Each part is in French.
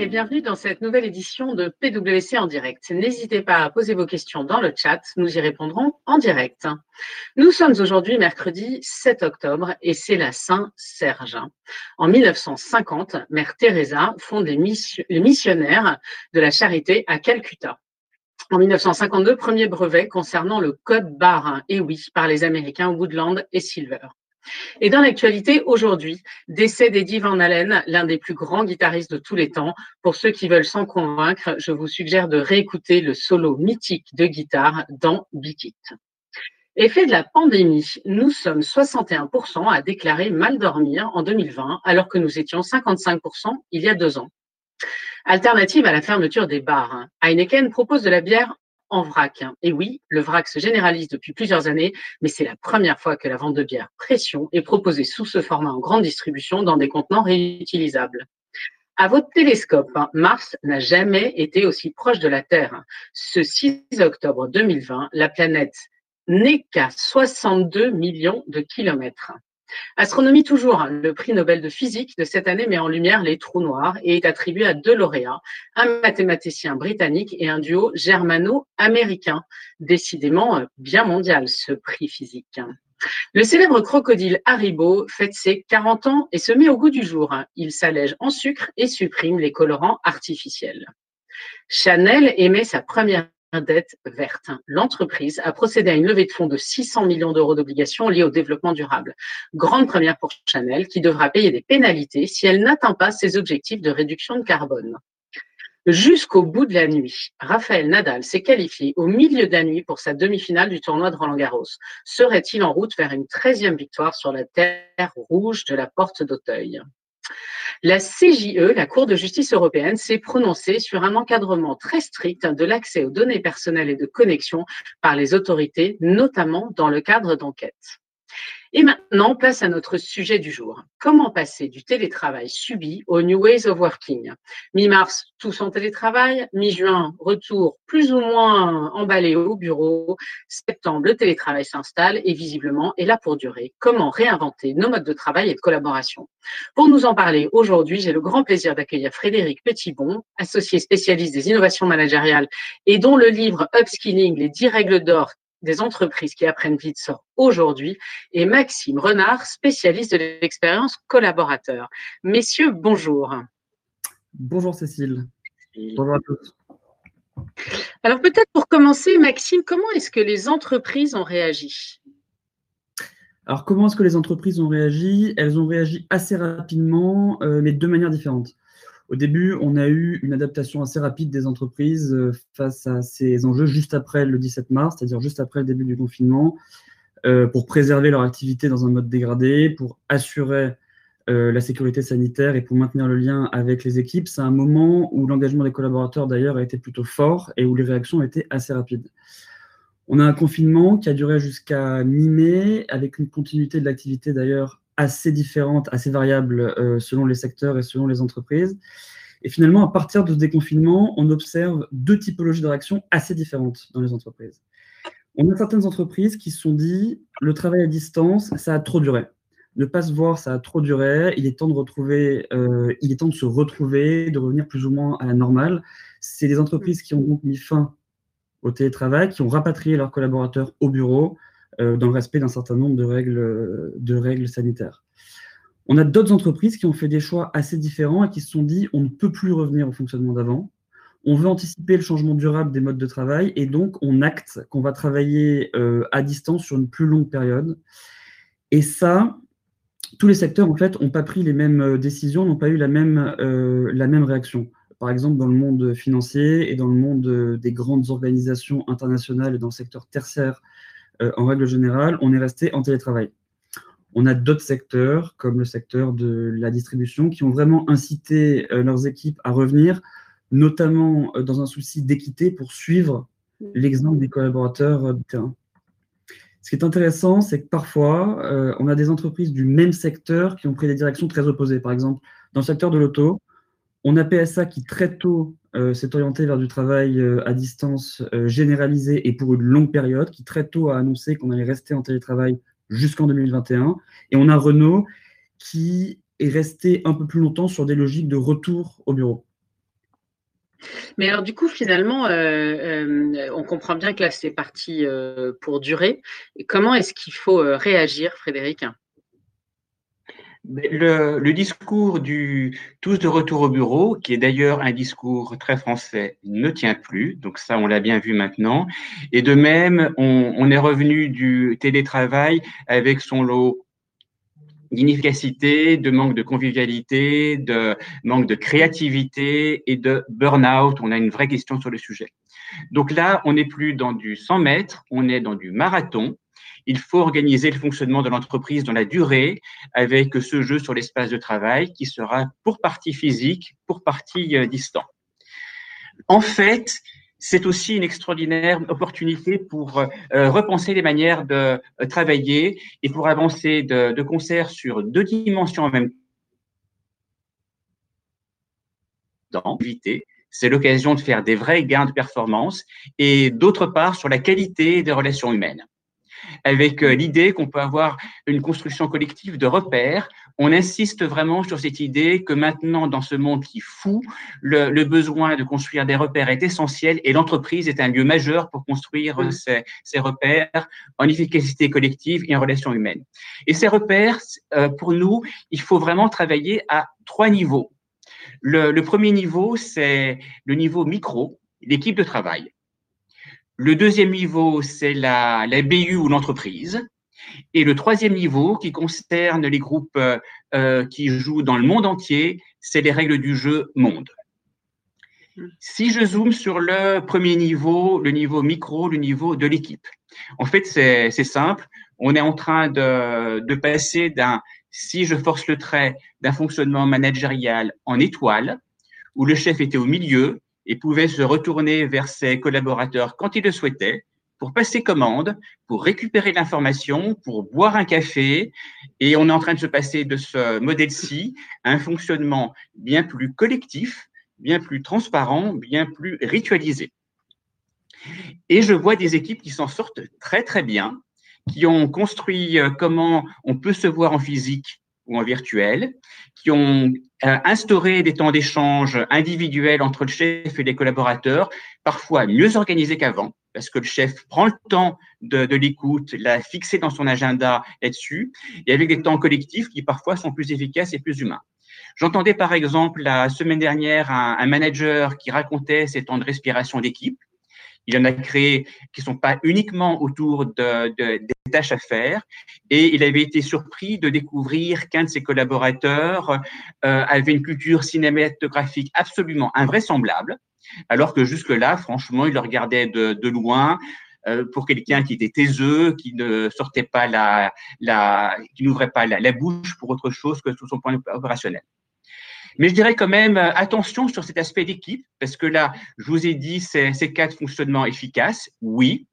et bienvenue dans cette nouvelle édition de PWC en direct. N'hésitez pas à poser vos questions dans le chat, nous y répondrons en direct. Nous sommes aujourd'hui mercredi 7 octobre et c'est la Saint-Serge. En 1950, Mère Teresa fonde les, missionnaires de la charité à Calcutta. En 1952, premier brevet concernant le code barre, et oui, par les Américains Woodland et Silver. Et dans l'actualité, aujourd'hui, décès d'Eddie Van Halen, l'un des plus grands guitaristes de tous les temps. Pour ceux qui veulent s'en convaincre, je vous suggère de réécouter le solo mythique de guitare dans Beat It. Effet de la pandémie, nous sommes 61% à déclarer mal dormir en 2020, alors que nous étions 55% il y a deux ans. Alternative à la fermeture des bars, Heineken propose de la bière en vrac. Et oui, le vrac se généralise depuis plusieurs années, mais c'est la première fois que la vente de bière pression est proposée sous ce format en grande distribution dans des contenants réutilisables. À votre télescope, hein, Mars n'a jamais été aussi proche de la Terre. Ce 6 octobre 2020, la planète n'est qu'à 62 millions de kilomètres. Astronomie toujours, hein. le prix Nobel de physique de cette année met en lumière les trous noirs et est attribué à deux lauréats, un mathématicien britannique et un duo germano-américain. Décidément euh, bien mondial ce prix physique. Le célèbre crocodile Haribo fête ses 40 ans et se met au goût du jour. Il s'allège en sucre et supprime les colorants artificiels. Chanel émet sa première dette verte. L'entreprise a procédé à une levée de fonds de 600 millions d'euros d'obligations liées au développement durable. Grande première pour Chanel qui devra payer des pénalités si elle n'atteint pas ses objectifs de réduction de carbone. Jusqu'au bout de la nuit, Raphaël Nadal s'est qualifié au milieu de la nuit pour sa demi-finale du tournoi de Roland Garros. Serait-il en route vers une 13e victoire sur la terre rouge de la porte d'Auteuil? La CJE, la Cour de justice européenne, s'est prononcée sur un encadrement très strict de l'accès aux données personnelles et de connexion par les autorités, notamment dans le cadre d'enquêtes. Et maintenant, place à notre sujet du jour. Comment passer du télétravail subi aux New Ways of Working? Mi-mars, tous en télétravail. Mi-juin, retour plus ou moins emballé au bureau. Septembre, le télétravail s'installe et visiblement est là pour durer. Comment réinventer nos modes de travail et de collaboration? Pour nous en parler aujourd'hui, j'ai le grand plaisir d'accueillir Frédéric Petitbon, associé spécialiste des innovations managériales et dont le livre Upskilling, les 10 règles d'or des entreprises qui apprennent vite sort aujourd'hui et Maxime Renard, spécialiste de l'expérience collaborateur. Messieurs, bonjour. Bonjour Cécile. Bonjour à tous. Alors peut-être pour commencer, Maxime, comment est-ce que les entreprises ont réagi? Alors comment est-ce que les entreprises ont réagi? Elles ont réagi assez rapidement, euh, mais de manière différente. Au début, on a eu une adaptation assez rapide des entreprises euh, face à ces enjeux juste après le 17 mars, c'est-à-dire juste après le début du confinement, euh, pour préserver leur activité dans un mode dégradé, pour assurer euh, la sécurité sanitaire et pour maintenir le lien avec les équipes. C'est un moment où l'engagement des collaborateurs, d'ailleurs, a été plutôt fort et où les réactions été assez rapides. On a un confinement qui a duré jusqu'à mi-mai, avec une continuité de l'activité d'ailleurs assez différentes, assez variables euh, selon les secteurs et selon les entreprises. Et finalement, à partir de ce déconfinement, on observe deux typologies de réactions assez différentes dans les entreprises. On a certaines entreprises qui se sont dit le travail à distance, ça a trop duré. Ne pas se voir, ça a trop duré. Il est temps de retrouver, euh, il est temps de se retrouver, de revenir plus ou moins à la normale. C'est des entreprises qui ont donc mis fin au télétravail, qui ont rapatrié leurs collaborateurs au bureau, dans le respect d'un certain nombre de règles, de règles sanitaires. On a d'autres entreprises qui ont fait des choix assez différents et qui se sont dit on ne peut plus revenir au fonctionnement d'avant. On veut anticiper le changement durable des modes de travail et donc on acte qu'on va travailler euh, à distance sur une plus longue période. Et ça, tous les secteurs en fait n'ont pas pris les mêmes euh, décisions, n'ont pas eu la même, la même réaction. Par exemple, dans le monde financier et dans le monde des grandes organisations internationales et dans le secteur tertiaire euh, en règle générale, on est resté en télétravail. On a d'autres secteurs, comme le secteur de la distribution, qui ont vraiment incité euh, leurs équipes à revenir, notamment euh, dans un souci d'équité pour suivre l'exemple des collaborateurs de terrain. Ce qui est intéressant, c'est que parfois, on a des entreprises du même secteur qui ont pris des directions très opposées. Par exemple, dans le secteur de l'auto, on a PSA qui très tôt euh, s'est orienté vers du travail euh, à distance euh, généralisé et pour une longue période, qui très tôt a annoncé qu'on allait rester en télétravail jusqu'en 2021. Et on a Renault qui est resté un peu plus longtemps sur des logiques de retour au bureau. Mais alors du coup, finalement, on comprend bien que là, c'est parti pour durer. Comment est-ce qu'il faut réagir, Frédéric? Le, discours du tous de retour au bureau, qui est d'ailleurs un discours très français, ne tient plus. Donc ça, on l'a bien vu maintenant. Et de même, on est revenu du télétravail avec son lot d'inefficacité, de manque de convivialité, de manque de créativité et de burn-out. On a une vraie question sur le sujet. Donc là, on n'est plus dans du 100 mètres, on est dans du marathon. Il faut organiser le fonctionnement de l'entreprise dans la durée avec ce jeu sur l'espace de travail qui sera pour partie physique, pour partie euh, distant. En fait, c'est aussi une extraordinaire opportunité pour euh, repenser les manières de euh, travailler et pour avancer de, concert sur deux dimensions en même temps. C'est l'occasion de faire des vrais gains de performance et d'autre part sur la qualité des relations humaines avec euh, l'idée qu'on peut avoir une construction collective de repères. On insiste vraiment sur cette idée que maintenant, dans ce monde qui fout, le, le besoin de construire des repères est essentiel et l'entreprise est un lieu majeur pour construire mmh. ces, ces, repères en efficacité collective et en relation humaine. Et ces repères, euh, pour nous, il faut vraiment travailler à trois niveaux. Le, le premier niveau, c'est le niveau micro, l'équipe de travail. Le deuxième niveau, c'est la, BU ou l'entreprise. Et le troisième niveau, qui concerne les groupes euh, euh, qui jouent dans le monde entier, c'est les règles du jeu monde. Si je zoome sur le premier niveau, le niveau micro, le niveau de l'équipe, en fait, c'est simple. On est en train de, de passer d'un, si je force le trait, d'un fonctionnement managérial en étoile, où le chef était au milieu et pouvait se retourner vers ses collaborateurs quand il le souhaitait pour passer commande, pour récupérer l'information, pour boire un café. Et on est en train de se passer de ce modèle-ci à un fonctionnement bien plus collectif, bien plus transparent, bien plus ritualisé. Et je vois des équipes qui s'en sortent très très bien, qui ont construit euh, comment on peut se voir en physique ou en virtuel, qui ont euh, instauré des temps d'échange individuels entre le chef et les collaborateurs, parfois mieux organisés qu'avant, parce que le chef prend le temps de, l'écoute, l'a fixé dans son agenda là-dessus, et avec des temps collectifs qui parfois sont plus efficaces et plus humains. J'entendais par exemple la semaine dernière un manager qui racontait ses temps de respiration d'équipe il en a créé qui ne sont pas uniquement autour de, des tâches à faire. Et il avait été surpris de découvrir qu'un de ses collaborateurs euh, avait une culture cinématographique absolument invraisemblable, alors que jusque-là, franchement, il le regardait de, loin euh, pour quelqu'un qui était taiseux, qui ne sortait pas la, qui n'ouvrait pas la, la, bouche pour autre chose que sur son point opérationnel. Mais je dirais quand même euh, attention sur cet aspect d'équipe, parce que là, je vous ai dit, ces, cas de fonctionnement efficace, oui,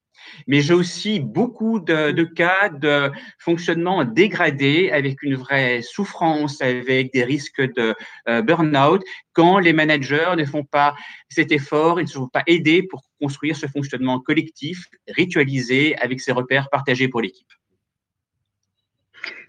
mais j'ai aussi beaucoup de, de, cas de fonctionnement dégradé avec une vraie souffrance, avec des risques de euh, burn-out, quand les managers ne font pas cet effort, ils ne sont pas aidés pour construire ce fonctionnement collectif, ritualisé, avec ces repères partagés pour l'équipe.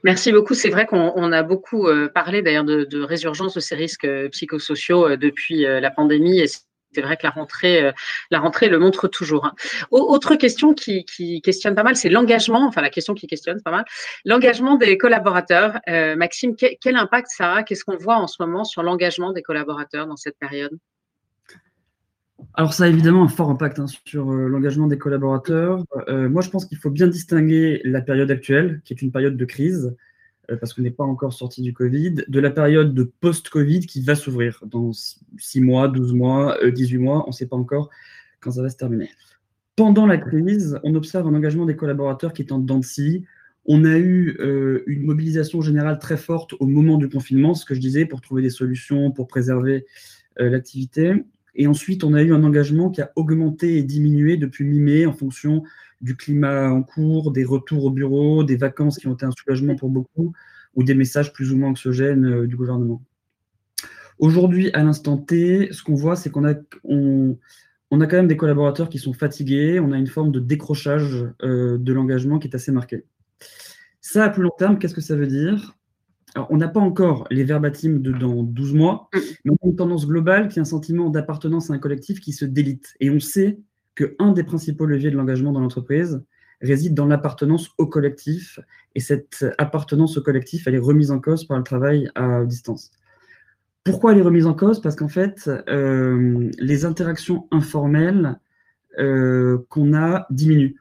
Merci beaucoup. C'est vrai qu'on a beaucoup euh, parlé d'ailleurs de, résurgence de ces risques euh, psychosociaux euh, depuis la pandémie et c'est vrai que la rentrée, la rentrée le montre toujours. Hein. Autre question qui, questionne pas mal, c'est l'engagement, enfin la question qui questionne pas mal, l'engagement des collaborateurs. Maxime, quel impact ça a? Qu'est-ce qu'on voit en ce moment sur l'engagement des collaborateurs dans cette période? Alors ça a évidemment un fort impact hein, sur euh, l'engagement des collaborateurs. Euh, moi, je pense qu'il faut bien distinguer la période actuelle, qui est une période de crise, euh, parce qu'on n'est pas encore sorti du Covid, de la période de post-Covid qui va s'ouvrir dans 6 mois, 12 mois, 18 mois, on ne sait pas encore quand ça va se terminer. Pendant la crise, on observe un engagement des collaborateurs qui est en dents de. On a eu une mobilisation générale très forte au moment du confinement, ce que je disais, pour trouver des solutions, pour préserver l'activité. Et ensuite, on a eu un engagement qui a augmenté et diminué depuis mi-mai en fonction du climat en cours, des retours au bureau, des vacances qui ont été un soulagement pour beaucoup, ou des messages plus ou moins anxiogènes euh, du gouvernement. Aujourd'hui, à l'instant T, ce qu'on voit, c'est qu'on a, quand même des collaborateurs qui sont fatigués, on a une forme de décrochage euh, de l'engagement qui est assez marqué. Ça, à plus long terme, qu'est-ce que ça veut dire? On n'a pas encore les verbatims de dans 12 mois, mm. mais on a une tendance globale qui est un sentiment d'appartenance à un collectif qui se délite. Et on sait qu'un des principaux leviers de l'engagement dans l'entreprise réside dans l'appartenance au collectif. Et cette appartenance au collectif, elle est remise en cause par le travail à distance. Pourquoi elle est remise en cause? Parce qu'en fait, euh, les interactions informelles euh, qu'on a diminuent.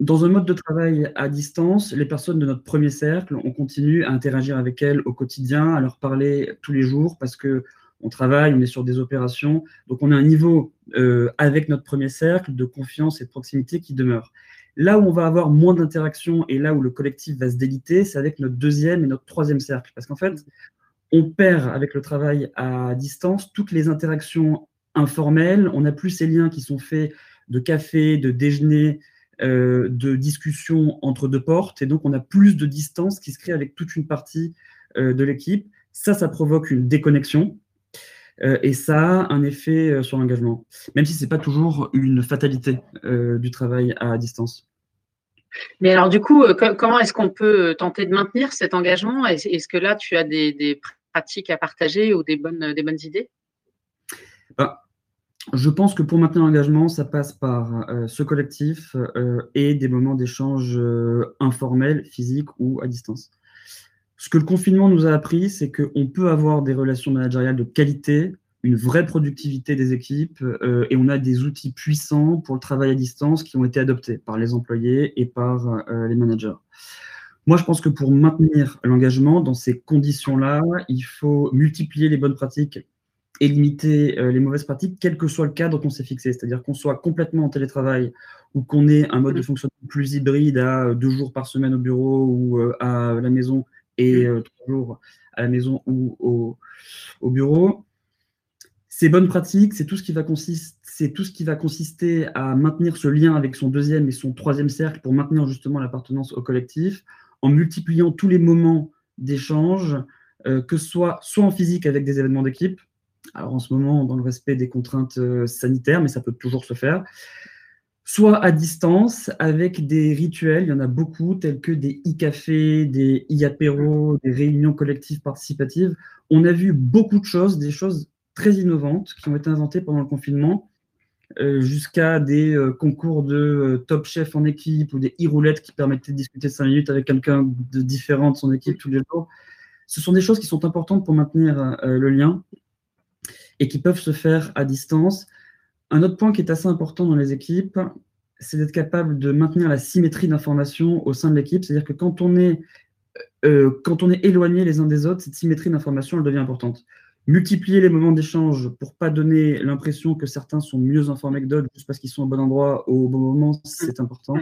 Dans un mode de travail à distance, les personnes de notre premier cercle, on continue à interagir avec elles au quotidien, à leur parler tous les jours parce que on travaille, on est sur des opérations. Donc, on a un niveau euh, avec notre premier cercle de confiance et de proximité qui demeure. Là où on va avoir moins d'interactions et là où le collectif va se déliter, c'est avec notre deuxième et notre troisième cercle. Parce qu'en fait, on perd avec le travail à distance toutes les interactions informelles. On n'a plus ces liens qui sont faits de café, de déjeuner, euh, de discussion entre deux portes, et donc on a plus de distance qui se crée avec toute une partie euh, de l'équipe. Ça, ça provoque une déconnexion, euh, et ça a un effet sur l'engagement, même si ce n'est pas toujours une fatalité du travail à distance. Mais alors du coup, comment est-ce qu'on peut tenter de maintenir cet engagement? Est-ce que là, tu as des, pratiques à partager ou des bonnes, des bonnes idées? Bah, je pense que pour maintenir l'engagement, ça passe par euh, ce collectif euh, et des moments d'échange euh, informels, physiques ou à distance. Ce que le confinement nous a appris, c'est qu'on peut avoir des relations managériales de qualité, une vraie productivité des équipes, et on a des outils puissants pour le travail à distance qui ont été adoptés par les employés et par les managers. Moi, je pense que pour maintenir l'engagement dans ces conditions-là, il faut multiplier les bonnes pratiques et limiter euh, les mauvaises pratiques, quel que soit le cadre qu'on s'est fixé. C'est-à-dire qu'on soit complètement en télétravail ou qu'on ait un mode de fonctionnement plus hybride à euh, deux jours par semaine au bureau ou euh, à la maison et trois jours à la maison ou au, au bureau. Ces bonnes pratiques, c'est tout, ce qui va consister, tout ce qui va consister à maintenir ce lien avec son deuxième et son troisième cercle pour maintenir justement l'appartenance au collectif, en multipliant tous les moments d'échange, que ce soit soit en physique avec des événements d'équipe, alors en ce moment dans le respect des contraintes euh, sanitaires, mais ça peut toujours se faire, soit à distance avec des rituels, il y en a beaucoup, tels que des e-cafés, des e-apéros, des réunions collectives participatives. On a vu beaucoup de choses, des choses très innovantes qui ont été inventées pendant le confinement, euh, jusqu'à des euh, concours de top chef en équipe ou des e-roulettes qui permettaient de discuter cinq minutes avec quelqu'un de différent de son équipe tous les jours. Ce sont des choses qui sont importantes pour maintenir le lien et qui peuvent se faire à distance. Un autre point qui est assez important dans les équipes, c'est d'être capable de maintenir la symétrie d'information au sein de l'équipe. C'est-à-dire que quand on, est, euh, quand on est éloigné les uns des autres, cette symétrie d'information, elle devient importante. Multiplier les moments d'échange pour pas donner l'impression que certains sont mieux informés que d'autres juste parce qu'ils sont au bon endroit au bon moment, c'est important.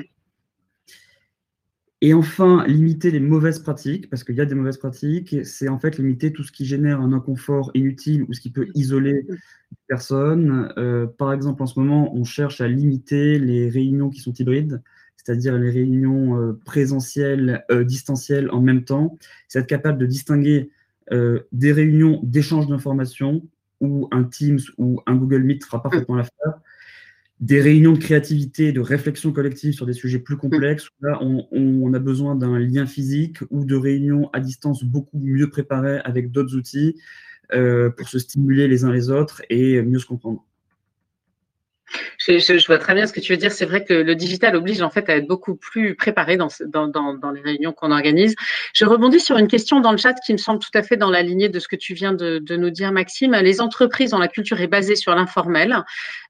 Et enfin, limiter les mauvaises pratiques, parce qu'il y a des mauvaises pratiques, c'est en fait limiter tout ce qui génère un inconfort inutile ou ce qui peut isoler les personnes. Euh, par exemple, en ce moment, on cherche à limiter les réunions qui sont hybrides, c'est-à-dire les réunions euh, présentielles, euh, distancielles en même temps. C'est être capable de distinguer des réunions d'échange d'informations où un Teams ou un Google Meet fera parfaitement l'affaire des réunions de créativité, de réflexion collective sur des sujets plus complexes. Là, on, a besoin d'un lien physique ou de réunions à distance beaucoup mieux préparées avec d'autres outils euh, pour se stimuler les uns les autres et mieux se comprendre. Je, vois très bien ce que tu veux dire. C'est vrai que le digital oblige en fait à être beaucoup plus préparé dans, les réunions qu'on organise. Je rebondis sur une question dans le chat qui me semble tout à fait dans la lignée de ce que tu viens de, nous dire, Maxime. Les entreprises dont la culture est basée sur l'informel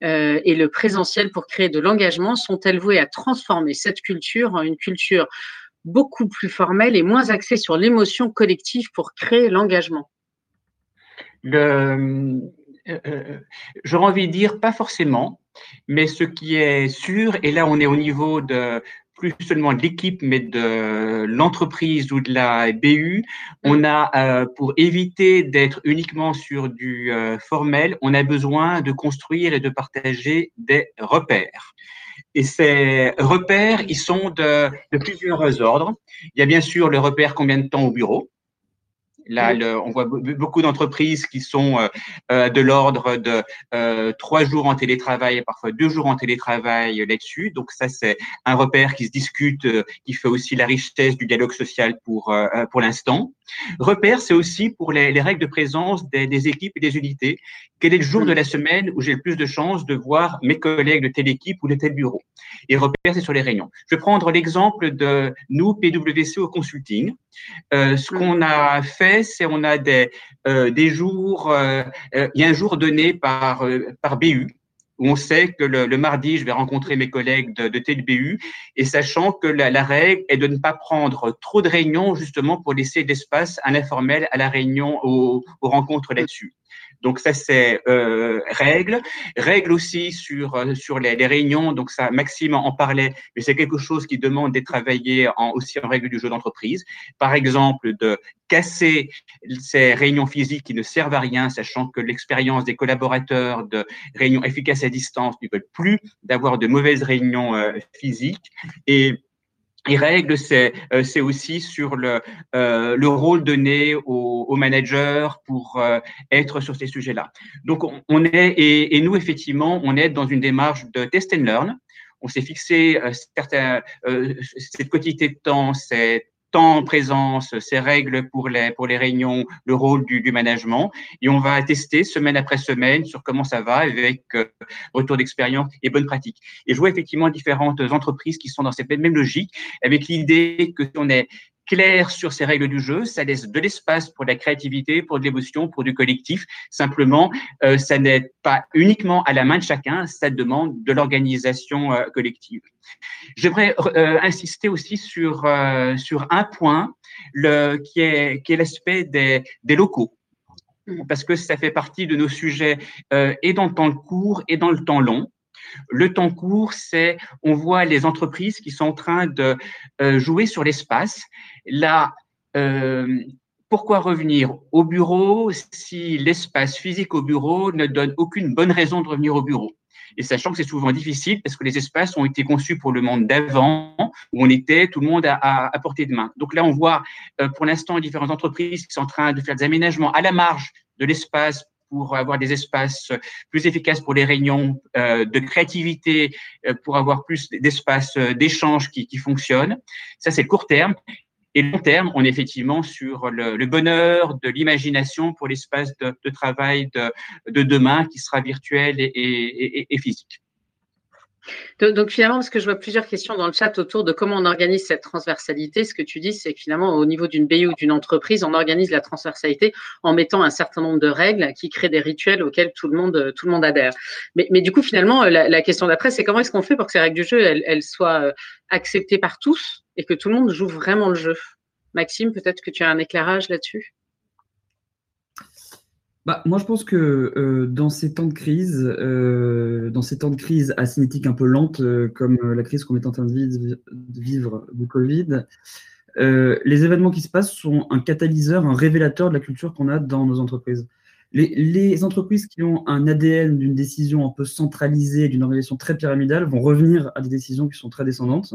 euh, et le présentiel pour créer de l'engagement sont-elles vouées à transformer cette culture en une culture beaucoup plus formelle et moins axée sur l'émotion collective pour créer l'engagement le, euh, euh, j'aurais envie de dire pas forcément, mais ce qui est sûr, et là on est au niveau de plus seulement de l'équipe, mais de l'entreprise ou de la BU, on a, euh, pour éviter d'être uniquement sur du formel, on a besoin de construire et de partager des repères. Et ces repères, ils sont de, de plusieurs ordres. Il y a bien sûr le repère combien de temps au bureau. Là, on voit beaucoup d'entreprises qui sont euh, euh, de l'ordre de euh, trois jours en télétravail et parfois deux jours en télétravail là-dessus. Donc ça, c'est un repère qui se discute, qui fait aussi la richesse du dialogue social pour pour l'instant. Repère, c'est aussi pour les, règles de présence des, équipes et des unités. Quel est le jour de la semaine où j'ai le plus de chances de voir mes collègues de telle équipe ou de tel bureau? Et repère, c'est sur les réunions. Je vais prendre l'exemple de nous, PwC au consulting. Euh, ce qu'on a fait, c'est on a des, euh, des jours, euh, il y a un jour donné par, par BU où on sait que le, mardi, je vais rencontrer mes collègues de, de TLBU, et sachant que la, règle est de ne pas prendre trop de réunions, justement pour laisser d'espace à l'informel, à la réunion, aux rencontres là-dessus. Donc ça c'est euh, règle, règle aussi sur euh, sur les, les, réunions. Donc ça, Maxime en parlait, mais c'est quelque chose qui demande d'être travaillé en, aussi en règle du jeu d'entreprise. Par exemple, de casser ces réunions physiques qui ne servent à rien, sachant que l'expérience des collaborateurs de réunions efficaces à distance ne veulent plus d'avoir de mauvaises réunions euh, physiques et et règle, c'est euh, c'est aussi sur le euh, le rôle donné aux, aux managers pour euh, être sur ces sujets-là. Donc on, est et, et, nous effectivement on est dans une démarche de test and learn. On s'est fixé certains cette quantité de temps, cette temps présence, ces règles pour les, pour les réunions, le rôle du, du management. Et on va tester semaine après semaine sur comment ça va avec euh, retour d'expérience et bonnes pratiques. Et je vois effectivement différentes entreprises qui sont dans cette même logique avec l'idée que si on est clair sur ces règles du jeu, ça laisse de l'espace pour la créativité, pour de l'émotion, pour du collectif. Simplement, euh, ça n'est pas uniquement à la main de chacun, ça demande de l'organisation euh, collective. J'aimerais euh, insister aussi sur, sur un point le, qui est, qui est l'aspect des, des locaux parce que ça fait partie de nos sujets et dans le temps court et dans le temps long. Le temps court, c'est on voit les entreprises qui sont en train de euh, jouer sur l'espace. Là, euh, pourquoi revenir au bureau si l'espace physique au bureau ne donne aucune bonne raison de revenir au bureau? Et sachant que c'est souvent difficile parce que les espaces ont été conçus pour le monde d'avant, où on était tout le monde à, à, portée de main. Donc là, on voit euh, pour l'instant différentes entreprises qui sont en train de faire des aménagements à la marge de l'espace pour avoir des espaces plus efficaces pour les réunions euh, de créativité, euh, pour avoir plus d'espaces euh, d'échange qui, qui fonctionnent. Ça, c'est le court terme. Et long terme, on est effectivement sur le, bonheur de l'imagination pour l'espace de, travail de, de, demain qui sera virtuel et physique. Donc, finalement, parce que je vois plusieurs questions dans le chat autour de comment on organise cette transversalité, ce que tu dis, c'est que finalement, au niveau d'une BU ou d'une entreprise, on organise la transversalité en mettant un certain nombre de règles qui créent des rituels auxquels tout le monde, tout le monde adhère. Mais, mais du coup, finalement, la, question d'après, c'est comment est-ce qu'on fait pour que ces règles du jeu, elles, elles soient euh, acceptées par tous et que tout le monde joue vraiment le jeu? Maxime, peut-être que tu as un éclairage là-dessus? Bah, moi, je pense que euh, dans ces temps de crise, euh, dans ces temps de crise asymétriques un peu lentes, euh, comme la crise qu'on est en train de vivre, de vivre du Covid, les événements qui se passent sont un catalyseur, un révélateur de la culture qu'on a dans nos entreprises. Les, les entreprises qui ont un ADN d'une décision un peu centralisée, d'une organisation très pyramidale, vont revenir à des décisions qui sont très descendantes.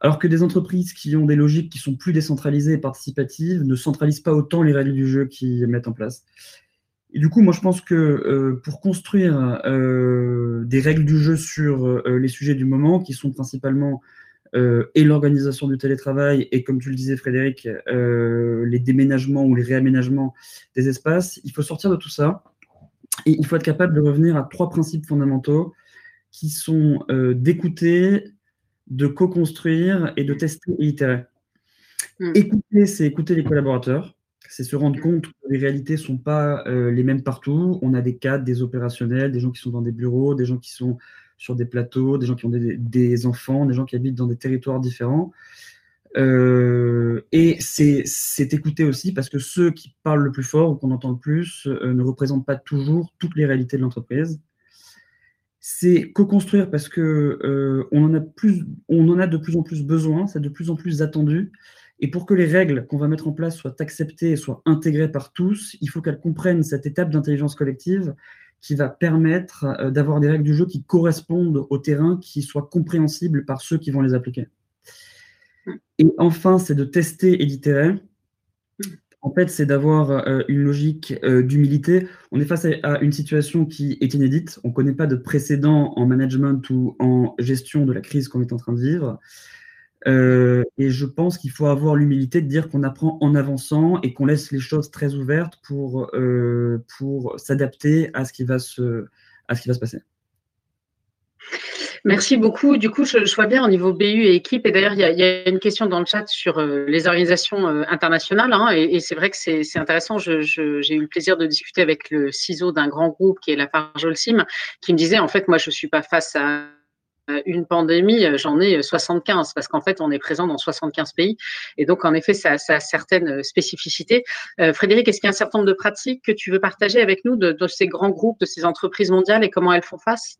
Alors que des entreprises qui ont des logiques qui sont plus décentralisées et participatives ne centralisent pas autant les règles du jeu qu'ils mettent en place. Et du coup, moi, je pense que euh, pour construire euh, des règles du jeu sur euh, les sujets du moment, qui sont principalement et l'organisation du télétravail, et comme tu le disais, Frédéric, les déménagements ou les réaménagements des espaces, il faut sortir de tout ça. Et il faut être capable de revenir à trois principes fondamentaux qui sont d'écouter, de co-construire et de tester et itérer. Hmm. Écouter, c'est écouter les collaborateurs, c'est se rendre compte que les réalités ne sont pas euh, les mêmes partout. On a des cadres, des opérationnels, des gens qui sont dans des bureaux, des gens qui sont sur des plateaux, des gens qui ont des, enfants, des gens qui habitent dans des territoires différents. Euh, et c'est écouter aussi parce que ceux qui parlent le plus fort ou qu'on entend le plus euh, ne représentent pas toujours toutes les réalités de l'entreprise c'est co-construire parce que euh, on, en a plus, on en a de plus en plus besoin, c'est de plus en plus attendu. Et pour que les règles qu'on va mettre en place soient acceptées et soient intégrées par tous, il faut qu'elles comprennent cette étape d'intelligence collective qui va permettre euh, d'avoir des règles du jeu qui correspondent au terrain, qui soient compréhensibles par ceux qui vont les appliquer. Et enfin, c'est de tester et d'itérer en fait, c'est d'avoir euh, une logique euh, d'humilité. On est face à, une situation qui est inédite. On ne connaît pas de précédent en management ou en gestion de la crise qu'on est en train de vivre. et je pense qu'il faut avoir l'humilité de dire qu'on apprend en avançant et qu'on laisse les choses très ouvertes pour, pour s'adapter à, ce qui va se, à ce qui va se passer. Merci beaucoup. Du coup, je, vois bien au niveau BU et équipe. Et d'ailleurs, il, y, a une question dans le chat sur euh, les organisations euh, internationales. Hein, et, c'est vrai que c'est intéressant. J'ai eu le plaisir de discuter avec le ciseau d'un grand groupe qui est la Farjolsim, qui me disait en fait, moi, je suis pas face à une pandémie, j'en ai 75 parce qu'en fait, on est présent dans 75 pays et donc en effet, ça, a certaines spécificités. Euh, Frédéric, est-ce qu'il y a un certain nombre de pratiques que tu veux partager avec nous de ces grands groupes, de ces entreprises mondiales et comment elles font face?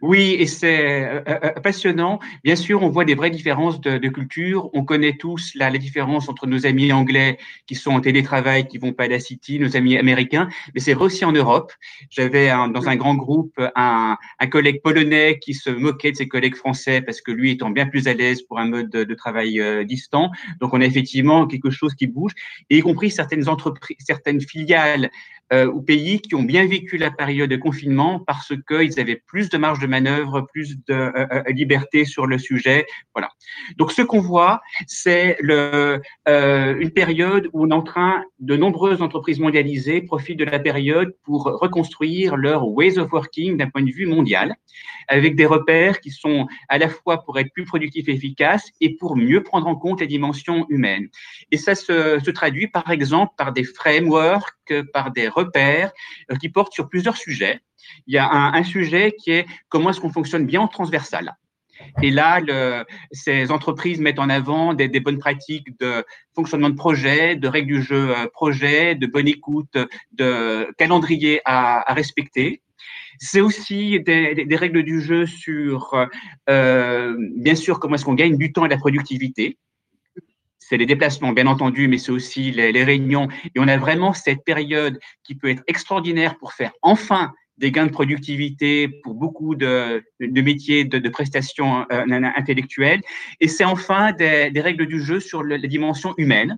Oui, et c'est euh, euh, euh, passionnant. Bien sûr, on voit des vraies différences de, culture. On connaît tous la, différence entre nos amis anglais qui sont en télétravail, qui vont pas à la City, nos amis américains, mais c'est vrai aussi en Europe. J'avais dans un grand groupe un, collègue polonais qui se moquait de ses collègues français parce que lui étant bien plus à l'aise pour un mode de, travail distant. Donc, on a effectivement quelque chose qui bouge, et y compris certaines entreprises, certaines filiales euh, ou pays qui ont bien vécu la période de confinement parce qu'ils avaient plus de marge de manœuvre, plus de euh, euh, liberté sur le sujet. Voilà. Donc, ce qu'on voit, c'est euh, une période où on est en train, de nombreuses entreprises mondialisées profitent de la période pour reconstruire leur ways of working d'un point de vue mondial, avec des repères qui sont à la fois pour être plus productifs et efficaces et pour mieux prendre en compte les dimensions humaines. Et ça se traduit, par exemple, par des frameworks, par des repères euh, qui portent sur plusieurs sujets. Il y a un, sujet qui est comment est-ce qu'on fonctionne bien en transversal. Et là, ces entreprises mettent en avant des, bonnes pratiques de fonctionnement de projet, de règles du jeu euh, projet, de bonne écoute, de calendrier à, respecter. C'est aussi des, règles du jeu sur, euh, bien sûr, comment est-ce qu'on gagne du temps et de la productivité c'est les déplacements, bien entendu, mais c'est aussi les, réunions. Et on a vraiment cette période qui peut être extraordinaire pour faire enfin des gains de productivité pour beaucoup de, métiers de, prestations euh, intellectuelles. Et c'est enfin des, règles du jeu sur la dimension humaine.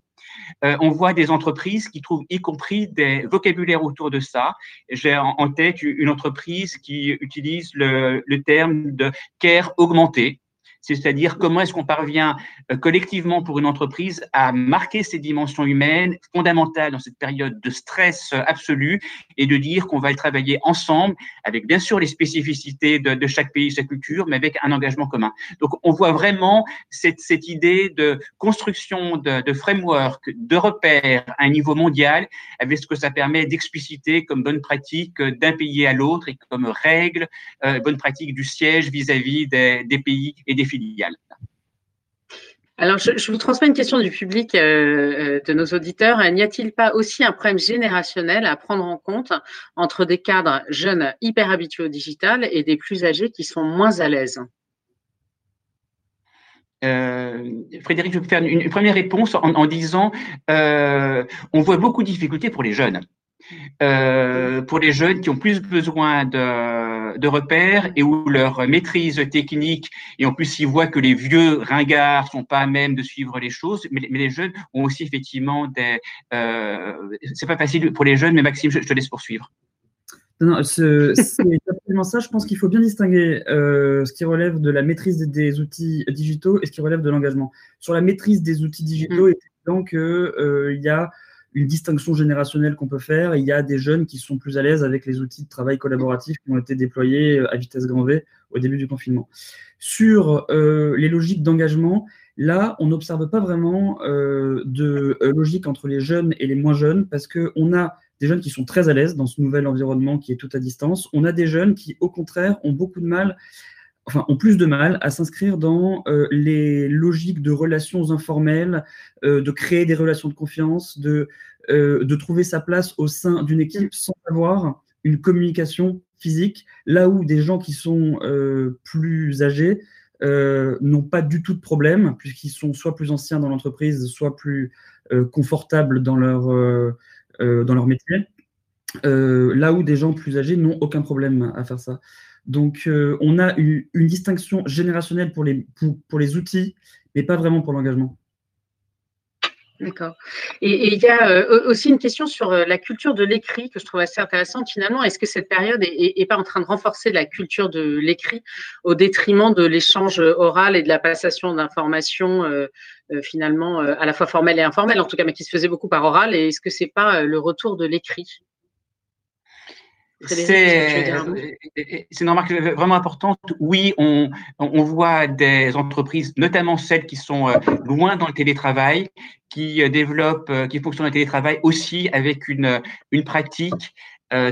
Euh, on voit des entreprises qui trouvent y compris des vocabulaires autour de ça. J'ai en, tête une entreprise qui utilise le, le terme de care augmenté c'est-à-dire comment est-ce qu'on parvient euh, collectivement pour une entreprise à marquer ces dimensions humaines fondamentales dans cette période de stress euh, absolu et de dire qu'on va le travailler ensemble avec bien sûr les spécificités de, chaque pays, sa culture, mais avec un engagement commun. Donc on voit vraiment cette, idée de construction de, de framework, de repères à un niveau mondial avec ce que ça permet d'expliciter comme bonne pratique d'un pays à l'autre et comme règle, euh, bonne pratique du siège vis-à-vis des, des pays et des alors, je, vous transmets une question du public, euh, euh, de nos auditeurs. N'y a-t-il pas aussi un problème générationnel à prendre en compte entre des cadres jeunes hyper habitués au digital et des plus âgés qui sont moins à l'aise? Euh, Frédéric, je peux faire une, première réponse en, disant on voit beaucoup de difficultés pour les jeunes. Pour les jeunes qui ont plus besoin de, de repères et où leur maîtrise technique, et en plus ils voient que les vieux ringards sont pas à même de suivre les choses, mais, les jeunes ont aussi effectivement des... Euh, c'est pas facile pour les jeunes, mais Maxime, je, te laisse poursuivre. Non, c'est absolument ça. Je pense qu'il faut bien distinguer euh, ce qui relève de la maîtrise des, outils digitaux et ce qui relève de l'engagement. Sur la maîtrise des outils digitaux, mmh. il est qu'il euh, y a une distinction générationnelle qu'on peut faire. Il y a des jeunes qui sont plus à l'aise avec les outils de travail collaboratif qui ont été déployés euh, à vitesse grand V au début du confinement. Sur euh, les logiques d'engagement, là, on n'observe pas vraiment euh, de logique entre les jeunes et les moins jeunes parce qu'on a des jeunes qui sont très à l'aise dans ce nouvel environnement qui est tout à distance. On a des jeunes qui, au contraire, ont beaucoup de mal enfin, ont plus de mal à s'inscrire dans euh, les logiques de relations informelles, euh, de créer des relations de confiance, de, euh, de trouver sa place au sein d'une équipe sans avoir une communication physique, là où des gens qui sont plus âgés n'ont pas du tout de problème, puisqu'ils sont soit plus anciens dans l'entreprise, soit plus confortables dans leur, dans leur métier. là où des gens plus âgés n'ont aucun problème à faire ça. Donc, euh, on a une distinction générationnelle pour les, outils, mais pas vraiment pour l'engagement. D'accord. Et, il y a euh, aussi une question sur euh, la culture de l'écrit que je trouve assez intéressante finalement. Est-ce que cette période est, pas en train de renforcer la culture de l'écrit au détriment de l'échange oral et de la passation d'informations finalement à la fois formelles et informelles, en tout cas, mais qui se faisait beaucoup par oral? Et est-ce que c'est pas le retour de l'écrit? C'est une remarque vraiment importante. Oui, on, on, voit des entreprises, notamment celles qui sont euh, loin dans le télétravail, qui euh, développent, euh, qui fonctionnent dans le télétravail aussi avec une, une pratique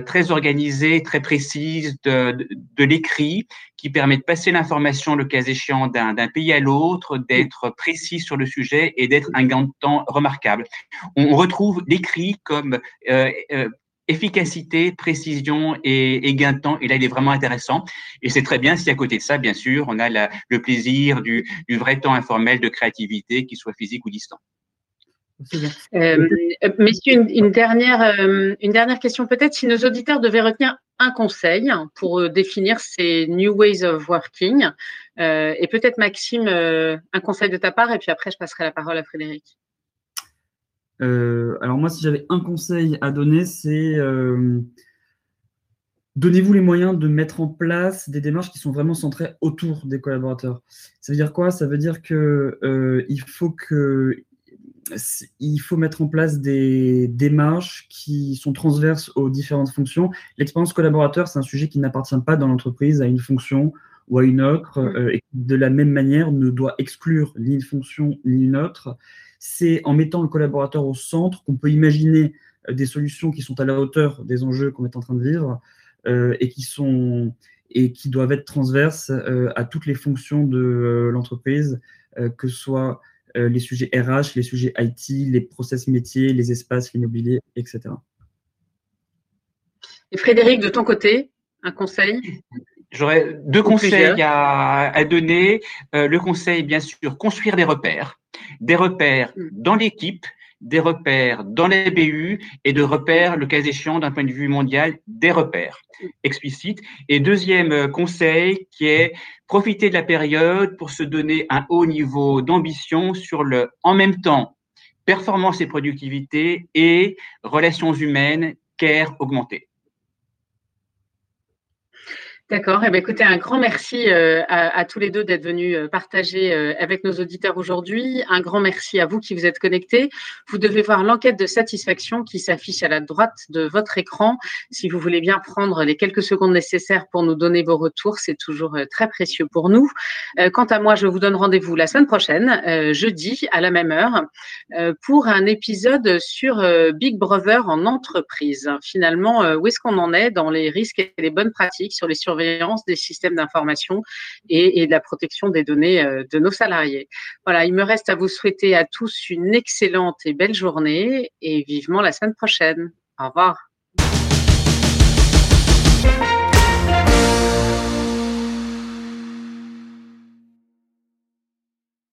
très organisée, très précise de, de, l'écrit, qui permet de passer l'information, le cas échéant, d'un pays à l'autre, d'être précis sur le sujet et d'être un gain de temps remarquable. On retrouve l'écrit comme efficacité, précision et, gain de temps. Et là, il est vraiment intéressant. Et c'est très bien si à côté de ça, bien sûr, on a le plaisir du, vrai temps informel de créativité, qu'il soit physique ou distant. Euh, messieurs, une, dernière, euh, une dernière question peut-être. Si nos auditeurs devaient retenir un conseil pour euh, définir ces new ways of working, et peut-être Maxime, un conseil de ta part, et puis après je passerai la parole à Frédéric. Euh, alors moi, si j'avais un conseil à donner, c'est euh, donnez-vous les moyens de mettre en place des démarches qui sont vraiment centrées autour des collaborateurs. Ça veut dire quoi? Ça veut dire que euh, il faut que il faut mettre en place des démarches qui sont transverses aux différentes fonctions. L'expérience collaborateur, c'est un sujet qui n'appartient pas dans l'entreprise à une fonction ou à une autre, et de la même manière ne doit exclure ni une fonction ni une autre. C'est en mettant le collaborateur au centre qu'on peut imaginer euh, des solutions qui sont à la hauteur des enjeux qu'on est en train de vivre euh, et qui sont et qui doivent être transverses euh, à toutes les fonctions de l'entreprise, que ce soit les sujets RH, les sujets IT, les process métiers, les espaces, l'immobilier, etc. Et Frédéric, de ton côté, un conseil? J'aurais deux conseils à, donner. le conseil, bien sûr, construire des repères des repères mm. dans l'équipe, des repères dans les BU et de repères, le cas échéant d'un point de vue mondial, des repères explicites. Et deuxième euh, conseil qui est profiter de la période pour se donner un haut niveau d'ambition sur le en même temps performance et productivité et relations humaines, care augmentées. D'accord. Eh bien, écoutez, un grand merci euh, à, tous les deux d'être venus euh, partager euh, avec nos auditeurs aujourd'hui. Un grand merci à vous qui vous êtes connectés. Vous devez voir l'enquête de satisfaction qui s'affiche à la droite de votre écran. Si vous voulez bien prendre les quelques secondes nécessaires pour nous donner vos retours, c'est toujours très précieux pour nous. Quant à moi, je vous donne rendez-vous la semaine prochaine, jeudi, à la même heure, pour un épisode sur Big Brother en entreprise. Finalement, où est-ce qu'on en est dans les risques et les bonnes pratiques sur les surveillances des systèmes d'information et, de la protection des données euh, de nos salariés. Voilà, il me reste à vous souhaiter à tous une excellente et belle journée et vivement la semaine prochaine. Au revoir.